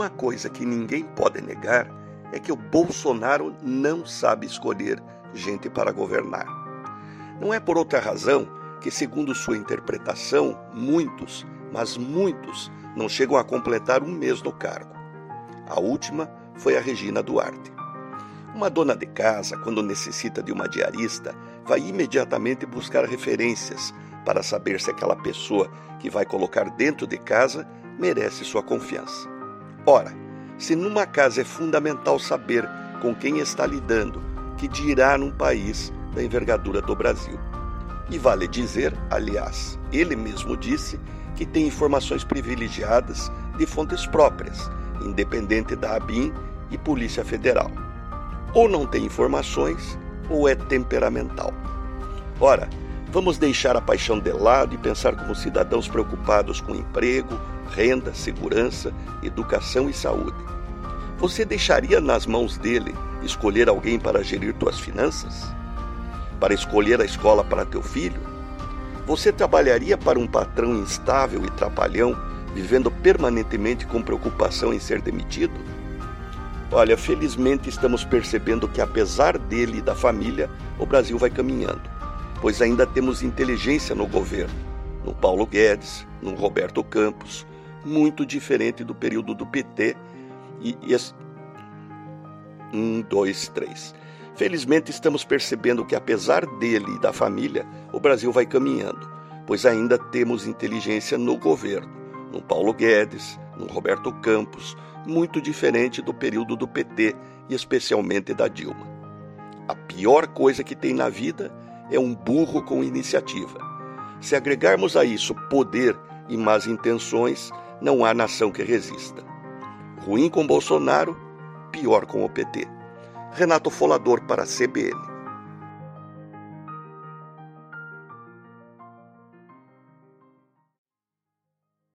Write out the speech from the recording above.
uma coisa que ninguém pode negar é que o Bolsonaro não sabe escolher gente para governar. Não é por outra razão que, segundo sua interpretação, muitos, mas muitos, não chegam a completar um mês no cargo. A última foi a Regina Duarte. Uma dona de casa, quando necessita de uma diarista, vai imediatamente buscar referências para saber se aquela pessoa que vai colocar dentro de casa merece sua confiança. Ora, se numa casa é fundamental saber com quem está lidando, que dirá num país da envergadura do Brasil. E vale dizer, aliás, ele mesmo disse que tem informações privilegiadas de fontes próprias, independente da ABIN e Polícia Federal. Ou não tem informações, ou é temperamental. Ora, vamos deixar a paixão de lado e pensar como cidadãos preocupados com emprego, renda, segurança, educação e saúde. Você deixaria nas mãos dele escolher alguém para gerir tuas finanças? Para escolher a escola para teu filho? Você trabalharia para um patrão instável e trapalhão, vivendo permanentemente com preocupação em ser demitido? Olha, felizmente estamos percebendo que, apesar dele e da família, o Brasil vai caminhando, pois ainda temos inteligência no governo, no Paulo Guedes, no Roberto Campos, muito diferente do período do PT e, e um, dois, três. Felizmente estamos percebendo que, apesar dele e da família, o Brasil vai caminhando, pois ainda temos inteligência no governo, no Paulo Guedes, no Roberto Campos, muito diferente do período do PT e especialmente da Dilma. A pior coisa que tem na vida é um burro com iniciativa. Se agregarmos a isso poder e más intenções, não há nação que resista. Ruim com Bolsonaro, pior com o PT. Renato Folador para a CBN.